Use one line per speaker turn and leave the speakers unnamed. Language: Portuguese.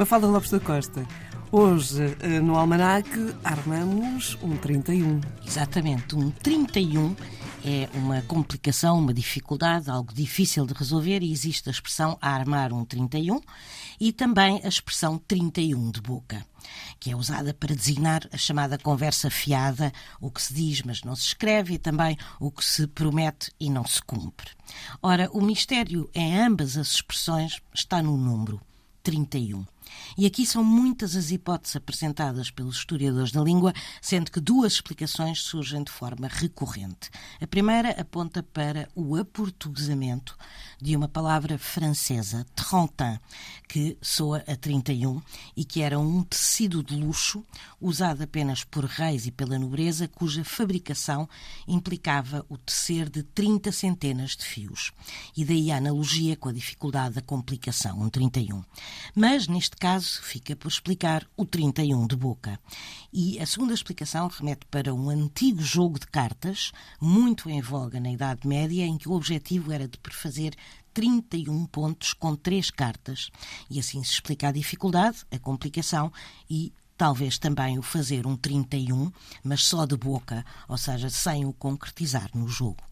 Mafalda Lopes da Costa. Hoje, eh, no Almanac, armamos um 31.
Exatamente, um 31 é uma complicação, uma dificuldade, algo difícil de resolver e existe a expressão armar um 31 e também a expressão 31 de boca, que é usada para designar a chamada conversa fiada, o que se diz mas não se escreve e também o que se promete e não se cumpre. Ora, o mistério em ambas as expressões está no número 31. E aqui são muitas as hipóteses apresentadas pelos historiadores da língua, sendo que duas explicações surgem de forma recorrente. A primeira aponta para o aportuguesamento de uma palavra francesa, trentin, que soa a 31 e que era um tecido de luxo usado apenas por reis e pela nobreza, cuja fabricação implicava o tecer de 30 centenas de fios. E daí a analogia com a dificuldade da complicação, um 31. Mas, neste caso, fica por explicar o 31 de boca. E a segunda explicação remete para um antigo jogo de cartas, muito em voga na Idade Média, em que o objetivo era de prefazer 31 pontos com três cartas. E assim se explica a dificuldade, a complicação e talvez também o fazer um 31, mas só de boca, ou seja, sem o concretizar no jogo.